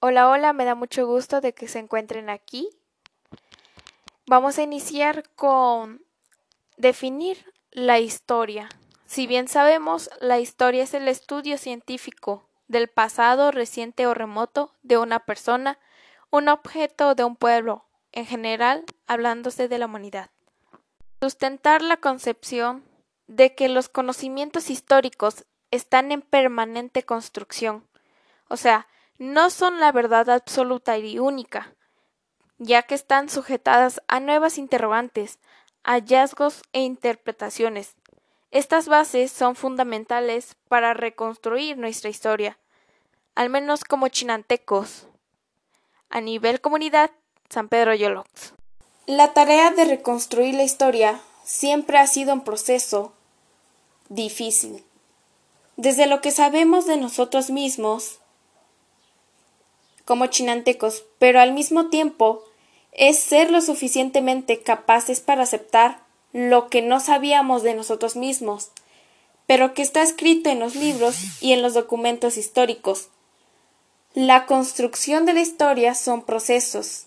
Hola, hola, me da mucho gusto de que se encuentren aquí. Vamos a iniciar con definir la historia. Si bien sabemos, la historia es el estudio científico del pasado reciente o remoto de una persona, un objeto o de un pueblo, en general hablándose de la humanidad. Sustentar la concepción de que los conocimientos históricos están en permanente construcción, o sea, no son la verdad absoluta y única, ya que están sujetadas a nuevas interrogantes, hallazgos e interpretaciones. Estas bases son fundamentales para reconstruir nuestra historia, al menos como chinantecos. A nivel comunidad, San Pedro Yolox. La tarea de reconstruir la historia siempre ha sido un proceso difícil. Desde lo que sabemos de nosotros mismos, como chinantecos, pero al mismo tiempo es ser lo suficientemente capaces para aceptar lo que no sabíamos de nosotros mismos, pero que está escrito en los libros y en los documentos históricos. La construcción de la historia son procesos.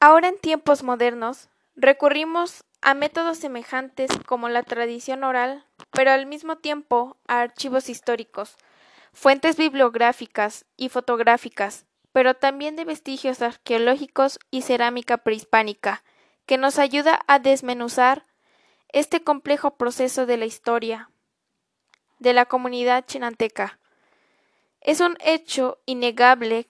Ahora en tiempos modernos recurrimos a métodos semejantes como la tradición oral, pero al mismo tiempo a archivos históricos, fuentes bibliográficas y fotográficas, pero también de vestigios arqueológicos y cerámica prehispánica, que nos ayuda a desmenuzar este complejo proceso de la historia de la comunidad chinanteca. Es un hecho innegable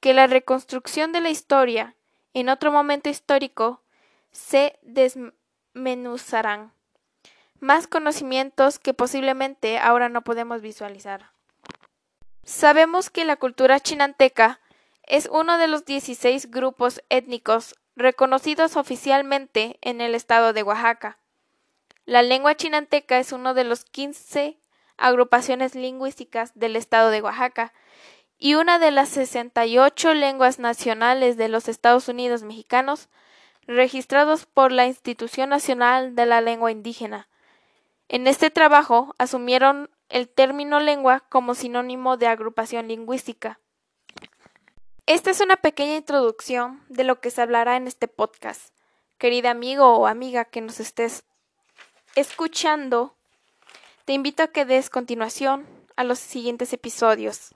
que la reconstrucción de la historia en otro momento histórico se desmenuzarán más conocimientos que posiblemente ahora no podemos visualizar. Sabemos que la cultura chinanteca es uno de los 16 grupos étnicos reconocidos oficialmente en el estado de Oaxaca. La lengua chinanteca es uno de los 15 agrupaciones lingüísticas del estado de Oaxaca y una de las 68 lenguas nacionales de los Estados Unidos mexicanos registrados por la Institución Nacional de la Lengua Indígena. En este trabajo asumieron el término lengua como sinónimo de agrupación lingüística. Esta es una pequeña introducción de lo que se hablará en este podcast. Querida amigo o amiga que nos estés escuchando, te invito a que des continuación a los siguientes episodios.